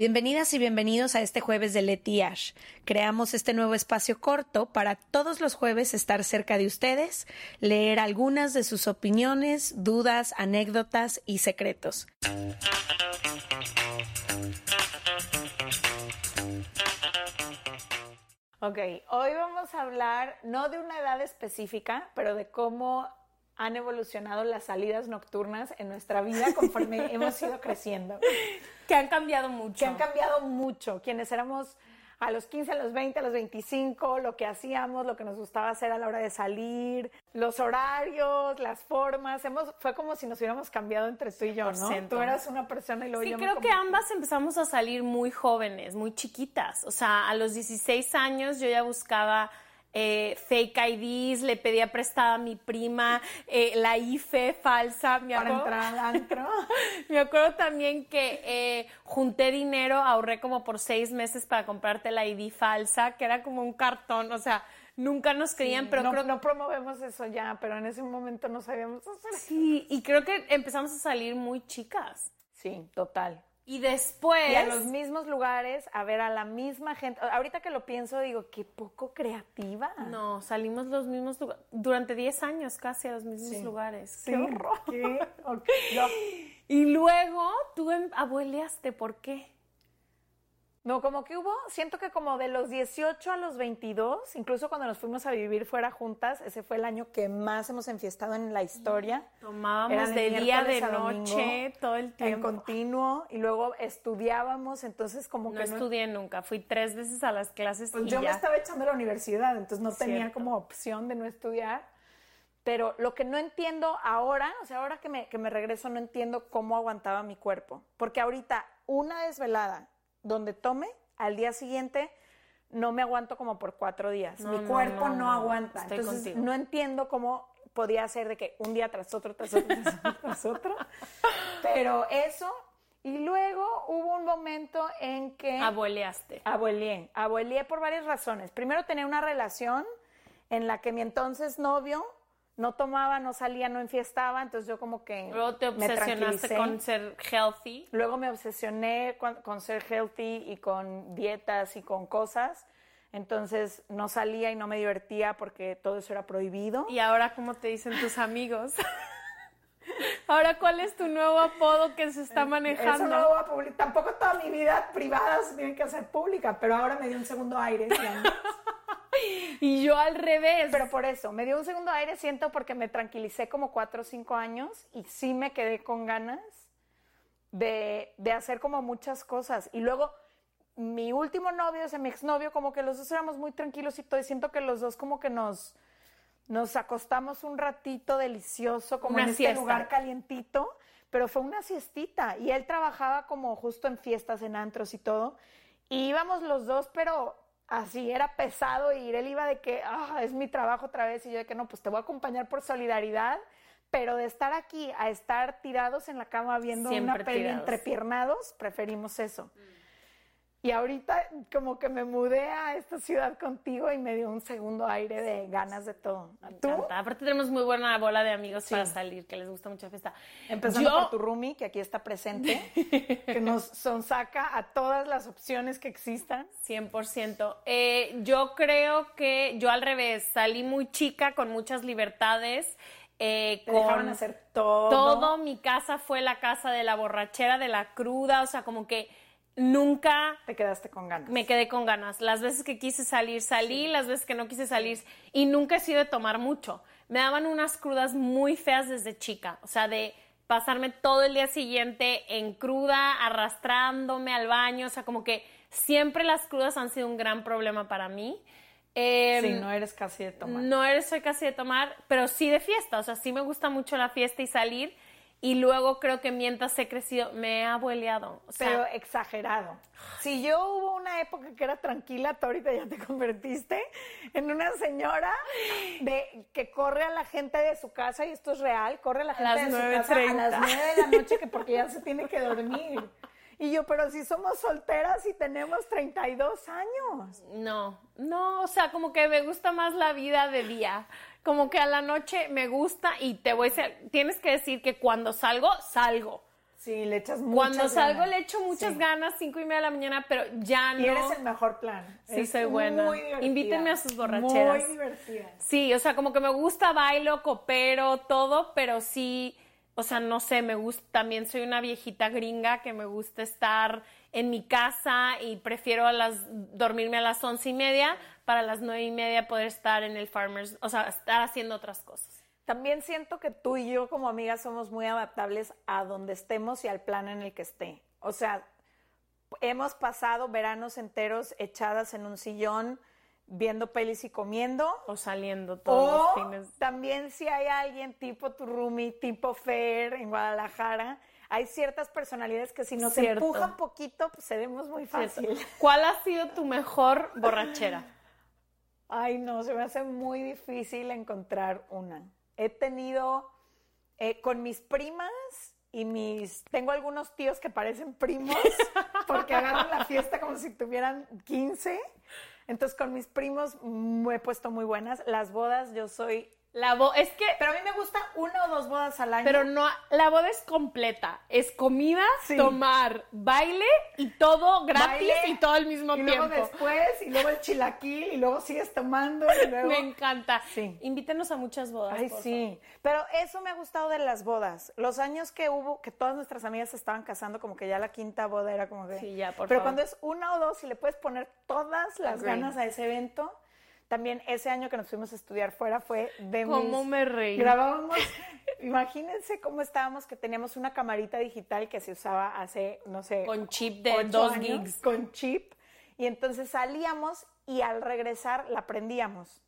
Bienvenidas y bienvenidos a este jueves de Leti Ash. Creamos este nuevo espacio corto para todos los jueves estar cerca de ustedes, leer algunas de sus opiniones, dudas, anécdotas y secretos. Ok, hoy vamos a hablar no de una edad específica, pero de cómo han evolucionado las salidas nocturnas en nuestra vida conforme hemos ido creciendo. Que han cambiado mucho. Que han cambiado mucho. Quienes éramos a los 15, a los 20, a los 25, lo que hacíamos, lo que nos gustaba hacer a la hora de salir, los horarios, las formas. Hemos, fue como si nos hubiéramos cambiado entre tú y yo, ¿no? Tú eras una persona y luego sí, yo creo que ambas empezamos a salir muy jóvenes, muy chiquitas. O sea, a los 16 años yo ya buscaba eh, fake IDs, le pedía prestada a mi prima eh, la IFE falsa. Me Para entrar al antro. me acuerdo también que eh, junté dinero, ahorré como por seis meses para comprarte la ID falsa, que era como un cartón, o sea, nunca nos creían, pero no, creo no promovemos eso ya, pero en ese momento no sabíamos hacer. Sí, y creo que empezamos a salir muy chicas. Sí, total. Y después... Y a los mismos lugares, a ver a la misma gente. Ahorita que lo pienso, digo, qué poco creativa. No, salimos los mismos lugares. Durante 10 años casi a los mismos lugares. Sí. Qué horror. ¿Qué? Y luego tú em, abueleaste, ¿por qué? No, como que hubo, siento que como de los 18 a los 22, incluso cuando nos fuimos a vivir fuera juntas, ese fue el año que más hemos enfiestado en la historia. Tomábamos de día, de noche, todo el tiempo. En continuo, y luego estudiábamos, entonces como no que... no estudié nunca, fui tres veces a las clases Pues y yo ya. me estaba echando a la universidad, entonces no tenía como opción de no estudiar. Pero lo que no entiendo ahora, o sea, ahora que me, que me regreso, no entiendo cómo aguantaba mi cuerpo. Porque ahorita, una desvelada donde tome, al día siguiente no me aguanto como por cuatro días. No, Mi cuerpo no, no, no. aguanta. Estoy Entonces contigo. no entiendo cómo podía ser de que un día tras otro, tras otro, tras otro, tras otro. Pero eso, y luego hubo un momento en que... Abueleaste. Abueleé. Abueleé por varias razones. Primero tenía una relación en la que mi entonces novio no tomaba, no salía, no enfiestaba, entonces yo como que Luego te obsesionaste con ser healthy. Luego me obsesioné con, con ser healthy y con dietas y con cosas. Entonces no salía y no me divertía porque todo eso era prohibido. Y ahora, ¿cómo te dicen tus amigos? ahora, ¿cuál es tu nuevo apodo que se está manejando? Eso no lo voy a publicar. Tampoco toda mi vida privada se tiene que hacer pública, pero ahora me dio un segundo aire. Y yo al revés. Pero por eso, me dio un segundo aire, siento, porque me tranquilicé como cuatro o cinco años y sí me quedé con ganas de, de hacer como muchas cosas. Y luego, mi último novio, o sea, mi exnovio, como que los dos éramos muy tranquilos y todo, y siento que los dos como que nos, nos acostamos un ratito delicioso, como Una en este lugar calientito, pero fue una siestita. Y él trabajaba como justo en fiestas, en antros y todo. Y íbamos los dos, pero así era pesado ir. Él iba de que, ah, es mi trabajo otra vez. Y yo de que no, pues te voy a acompañar por solidaridad. Pero de estar aquí a estar tirados en la cama viendo Siempre una peli tirados. entrepiernados, preferimos eso. Y ahorita como que me mudé a esta ciudad contigo y me dio un segundo aire de ganas de todo. ¿Tú? Aparte tenemos muy buena bola de amigos para salir, que les gusta mucho la fiesta. Empezando Yo- por tu roomie, que aquí está presente, que nos sonsaca a todas las opciones que existan. 100%. Eh, yo creo que yo al revés, salí muy chica con muchas libertades. eh, Te con dejaban hacer todo. todo. Mi casa fue la casa de la borrachera, de la cruda, o sea, como que nunca Te quedaste con ganas. me quedé con ganas. Las veces que quise salir, salí, las veces que no quise salir. Y nunca he sido de tomar mucho. Me daban unas crudas muy feas desde chica. O sea, de pasarme todo el día siguiente en cruda, arrastrándome al baño. O sea, como que siempre las crudas han sido un gran problema para mí. Eh, Sí, no eres casi de tomar. no eres, soy casi de tomar, pero sí de fiesta. O sea, sí me gusta mucho la fiesta y salir. Y luego creo que mientras he crecido, me he abueleado. O sea, pero exagerado. Si yo hubo una época que era tranquila, tú ahorita ya te convertiste en una señora de que corre a la gente de su casa, y esto es real, corre a la gente de su casa a 9:30. las 9 de la noche que porque ya se tiene que dormir. Y yo, pero si somos solteras y tenemos 32 años. No, no, o sea, como que me gusta más la vida de día. Como que a la noche me gusta y te voy a decir, tienes que decir que cuando salgo, salgo. Sí, le echas muchas Cuando salgo ganas. le echo muchas Sí. ganas, cinco y media de la mañana, pero ya no. Y eres el mejor plan. Sí, Es soy buena. Muy divertida. Invítenme a sus borracheras. Muy divertida. Sí, o sea, como que me gusta, bailo, coopero, todo, pero sí, o sea, no sé, me gusta, también soy una viejita gringa que me gusta estar en mi casa y prefiero a las, dormirme a las once y media para las nueve y media poder estar en el Farmers, o sea, estar haciendo otras cosas. También siento que tú y yo como amigas somos muy adaptables a donde estemos y al plan en el que esté. O sea, hemos pasado veranos enteros echadas en un sillón, viendo pelis y comiendo. O saliendo todos O los fines. también si hay alguien tipo tu roomie, tipo Fer en Guadalajara, hay ciertas personalidades que si nos Cierto. empujan poquito, pues cedemos muy fácil. ¿Cuál ha sido tu mejor borrachera? Ay, no, se me hace muy difícil encontrar una. He tenido eh, con mis primas y mis... Tengo algunos tíos que parecen primos porque agarran la fiesta como si tuvieran 15. Entonces con mis primos me he puesto muy buenas. Las bodas yo soy... La bo es que Pero a mí me gusta una o dos bodas al año. Pero no, la boda es completa. Es comida, Sí. tomar, baile y todo gratis Baile, y todo al mismo y tiempo. luego después, y luego el chilaquil, y luego sigues tomando, y luego... Me encanta. Sí. Invítenos a muchas bodas. Ay, por sí. Pero eso me ha gustado de las bodas. Los años que hubo, que todas nuestras amigas se estaban casando, como que ya la quinta boda era como que. Sí, ya, por Pero favor. cuando es una o dos y le puedes poner todas las ganas a ese evento. También ese año que nos fuimos a estudiar fuera fue de mis- ¿Cómo me reí? Grabábamos, imagínense cómo estábamos, que teníamos una camarita digital que se usaba hace, no sé, Con chip de ocho dos años, gigs. Con chip. Y entonces salíamos y al regresar la prendíamos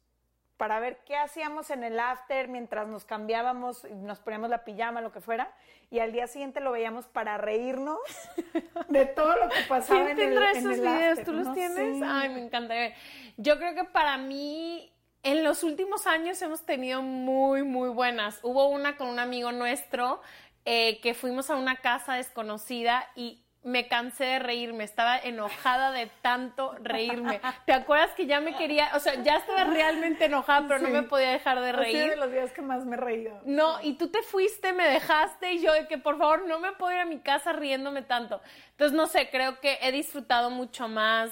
para ver qué hacíamos en el after mientras nos cambiábamos, y nos poníamos la pijama, lo que fuera. Y al día siguiente lo veíamos para reírnos de todo lo que pasaba ¿Quién en el, en esos el videos? after. ¿Tú los No tienes? sé. Ay, me encantaría. Yo creo que para mí, en los últimos años hemos tenido muy, muy buenas. Hubo una con un amigo nuestro eh, que fuimos a una casa desconocida y me cansé de reírme, estaba enojada de tanto reírme. ¿Te acuerdas que ya me quería, o sea, ya estaba realmente enojada, pero no me podía dejar de Ha sido de reír? los días que más me he reído. No, y tú te fuiste, me dejaste y yo de que por favor no me puedo ir a mi casa riéndome tanto. Entonces, no sé, creo que he disfrutado mucho más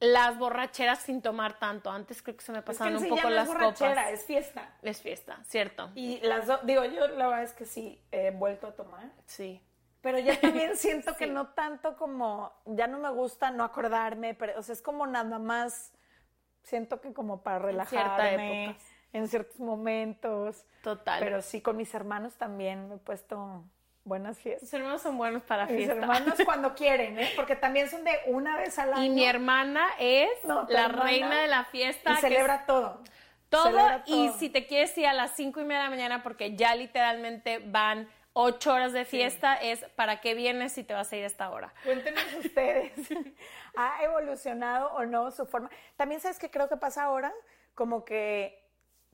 las borracheras sin tomar tanto. Antes creo que se me Es que pasaban un poco las borrachera, copas. es fiesta. Es fiesta, cierto. Y las dos, digo, yo la verdad es que sí he vuelto a tomar. Sí. Pero ya también siento que no tanto como, ya no me gusta no acordarme, pero, o sea, es como nada más, siento que como para relajarme época. en ciertos momentos. Total. Pero sí, con mis hermanos también me he puesto buenas fiestas. Mis hermanos son buenos para Mis fiesta. hermanos cuando quieren, ¿eh? Porque también son de una vez al año. Y mi hermana es No, la hermana reina de la fiesta. y celebra todo. todo Celebra y todo. si te quieres ir a las cinco y media de la mañana porque ya literalmente van ocho horas de fiesta es para qué vienes si te vas a ir a esta hora. Cuéntenos ustedes, ¿ha evolucionado o no su forma? También sabes que creo que pasa ahora, como que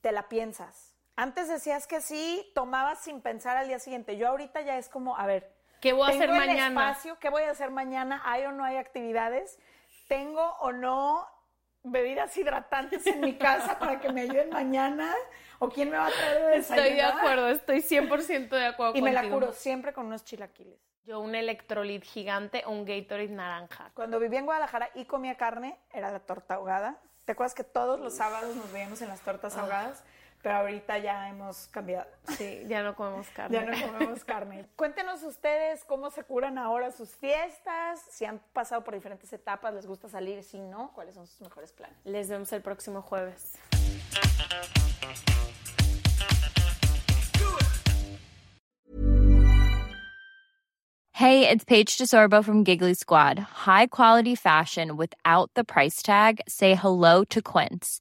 te la piensas. Antes decías que sí, tomabas sin pensar al día siguiente. Yo ahorita ya es como, a ver, ¿Qué voy a hacer ¿tengo el mañana? espacio? ¿Qué voy a hacer mañana? ¿Hay o no hay actividades? ¿Tengo o no bebidas hidratantes en mi casa para que me ayuden mañana? ¿O quién me va a traer de Estoy de desayunar? acuerdo, estoy 100% de acuerdo Y me la curo siempre con unos chilaquiles. Yo un electrolit gigante o un Gatorade naranja. Cuando vivía en Guadalajara y comía carne, era la torta ahogada. ¿Te acuerdas que todos los sábados nos veíamos en las tortas Ah. Pero ahorita ya hemos cambiado. Sí, ya no comemos carne. Ya no comemos carne. Cuéntenos ustedes cómo se curan ahora sus fiestas, si han pasado por diferentes etapas, les gusta salir, si no, cuáles son sus mejores planes. Les vemos el próximo jueves. Hey, it's Paige DeSorbo from Giggly Squad. High quality fashion without the price tag. Say hello to Quince.